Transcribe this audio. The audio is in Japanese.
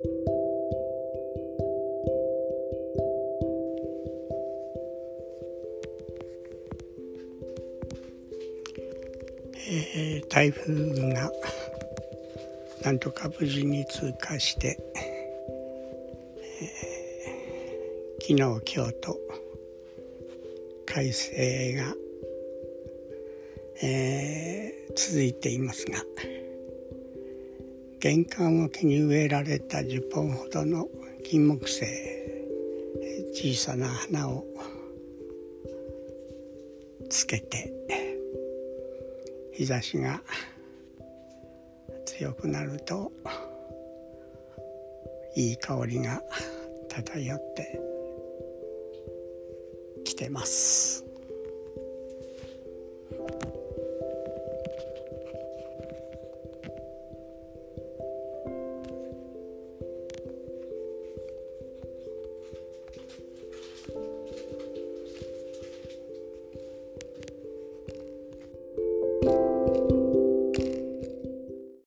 えー、台風がなんとか無事に通過して、えー、昨日今日と快晴が、えー、続いていますが玄関脇に植えられた10本ほどの金木犀小さな花をつけて日差しが強くなるといい香りが漂ってきてます。